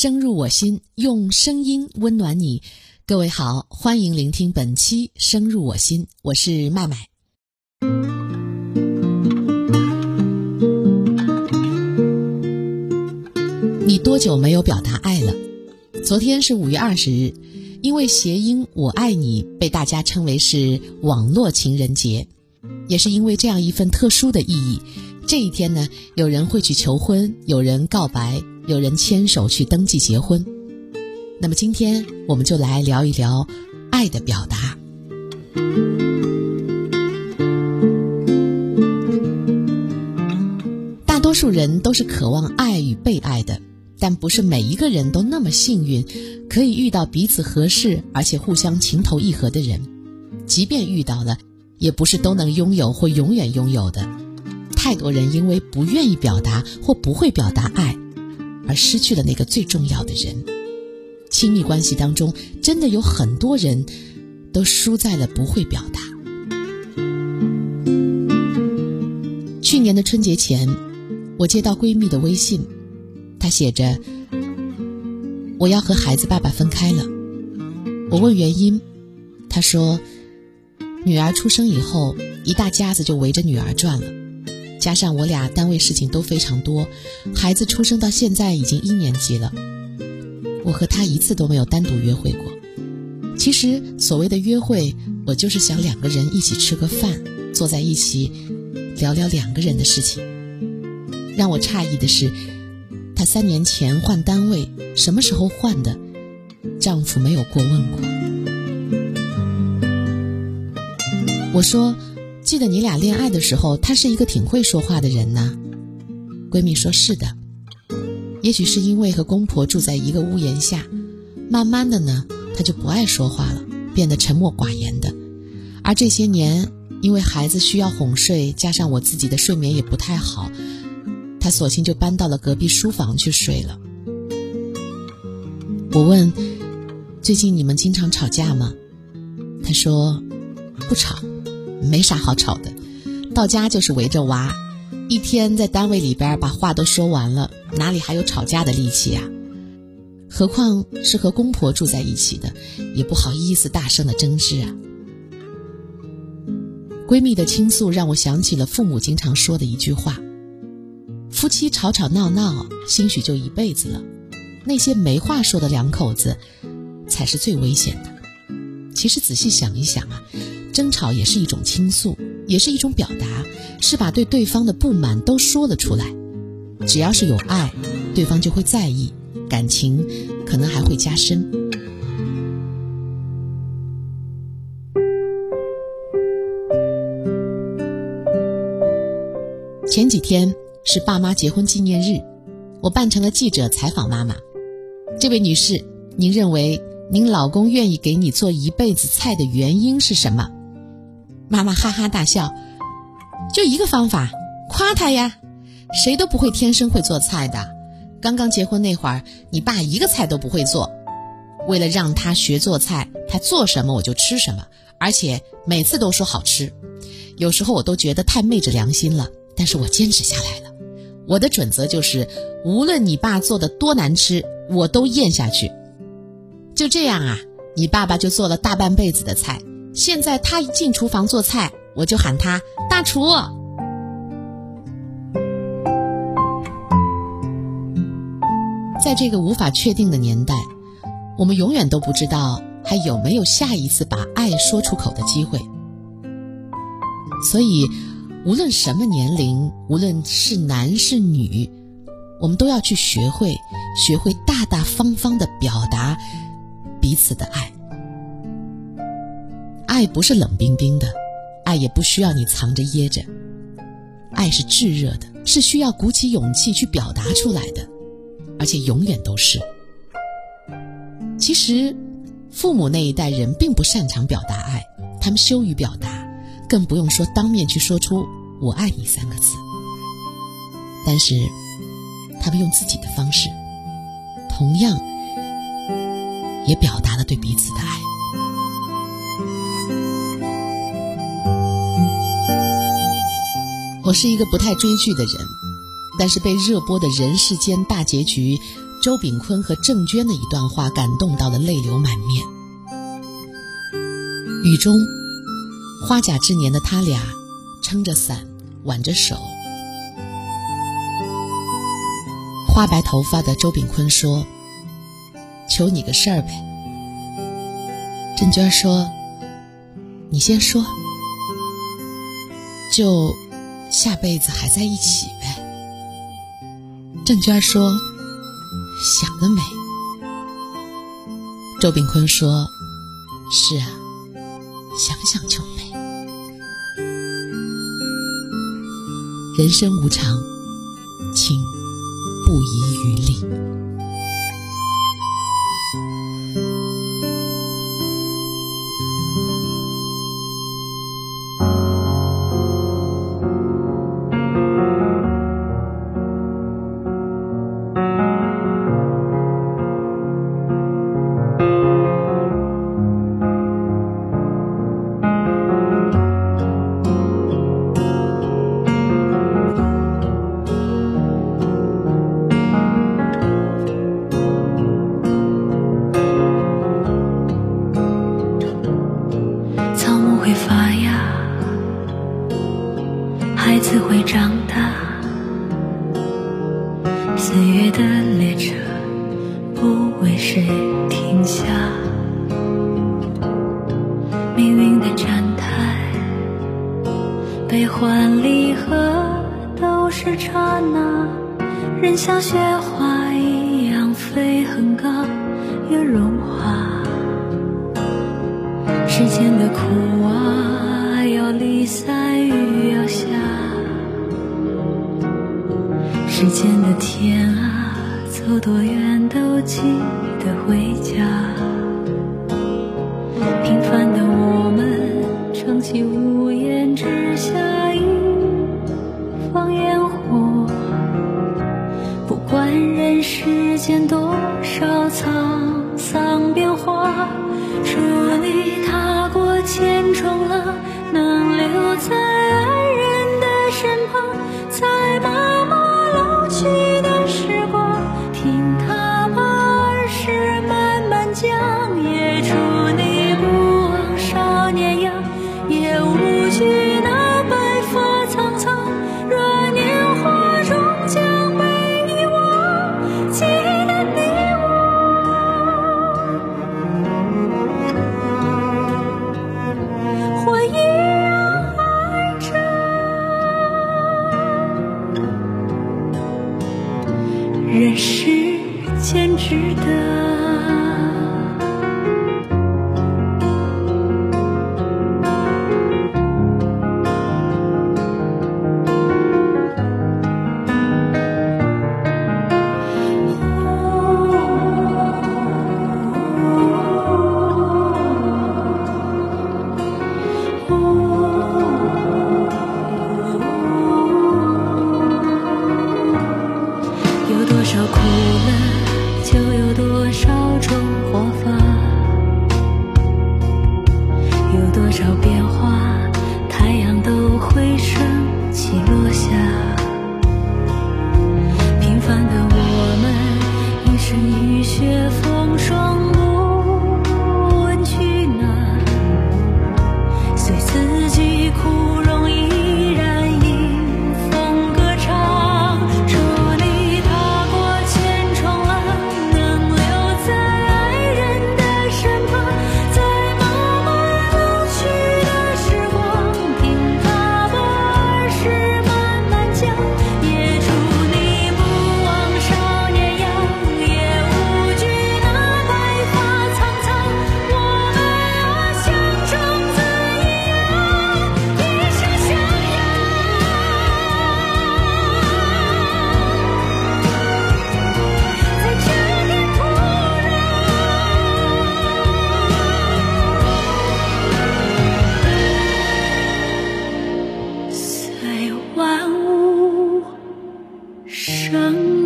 声入我心，用声音温暖你。各位好，欢迎聆听本期《声入我心》，我是麦麦。你多久没有表达爱了？昨天是五月二十日，因为谐音“我爱你”被大家称为是网络情人节，也是因为这样一份特殊的意义。这一天呢，有人会去求婚，有人告白，有人牵手去登记结婚。那么今天我们就来聊一聊爱的表达。大多数人都是渴望爱与被爱的，但不是每一个人都那么幸运，可以遇到彼此合适而且互相情投意合的人。即便遇到了，也不是都能拥有或永远拥有的。太多人因为不愿意表达或不会表达爱，而失去了那个最重要的人。亲密关系当中，真的有很多人都输在了不会表达。去年的春节前，我接到闺蜜的微信，她写着：“我要和孩子爸爸分开了。”我问原因，她说：“女儿出生以后，一大家子就围着女儿转了。”加上我俩单位事情都非常多，孩子出生到现在已经一年级了，我和他一次都没有单独约会过。其实所谓的约会，我就是想两个人一起吃个饭，坐在一起聊聊两个人的事情。让我诧异的是，她三年前换单位，什么时候换的，丈夫没有过问过。我说。记得你俩恋爱的时候，他是一个挺会说话的人呢。闺蜜说：“是的，也许是因为和公婆住在一个屋檐下，慢慢的呢，他就不爱说话了，变得沉默寡言的。而这些年，因为孩子需要哄睡，加上我自己的睡眠也不太好，他索性就搬到了隔壁书房去睡了。”我问：“最近你们经常吵架吗？”他说：“不吵。”没啥好吵的，到家就是围着娃，一天在单位里边把话都说完了，哪里还有吵架的力气呀？何况是和公婆住在一起的，也不好意思大声的争执啊。闺蜜的倾诉让我想起了父母经常说的一句话：夫妻吵吵闹闹，兴许就一辈子了。那些没话说的两口子，才是最危险的。其实仔细想一想啊。争吵也是一种倾诉，也是一种表达，是把对对方的不满都说了出来。只要是有爱，对方就会在意，感情可能还会加深。前几天是爸妈结婚纪念日，我扮成了记者采访妈妈。这位女士，您认为您老公愿意给你做一辈子菜的原因是什么？妈妈哈哈大笑，就一个方法，夸他呀。谁都不会天生会做菜的。刚刚结婚那会儿，你爸一个菜都不会做。为了让他学做菜，他做什么我就吃什么，而且每次都说好吃。有时候我都觉得太昧着良心了，但是我坚持下来了。我的准则就是，无论你爸做的多难吃，我都咽下去。就这样啊，你爸爸就做了大半辈子的菜。现在他一进厨房做菜，我就喊他大厨。在这个无法确定的年代，我们永远都不知道还有没有下一次把爱说出口的机会。所以，无论什么年龄，无论是男是女，我们都要去学会，学会大大方方的表达彼此的爱。爱不是冷冰冰的，爱也不需要你藏着掖着，爱是炙热的，是需要鼓起勇气去表达出来的，而且永远都是。其实，父母那一代人并不擅长表达爱，他们羞于表达，更不用说当面去说出“我爱你”三个字。但是，他们用自己的方式，同样也表达了对彼此的爱。我是一个不太追剧的人，但是被热播的人世间大结局周炳坤和郑娟的一段话感动到了泪流满面。雨中，花甲之年的他俩撑着伞，挽着手。花白头发的周炳坤说：“求你个事儿呗。”郑娟说：“你先说，就下辈子还在一起呗。”郑娟说：“想得美。”周炳坤说：“是啊，想想就美。人生无常，请不遗余力。”欢离合都是刹那，人像雪花一样飞很高，又融化。世间的苦啊，要离散，雨要下。世间的天啊，走多远都记得回。放烟火，不管人世间多少沧桑变化，祝你踏过千重浪，能留在。万物生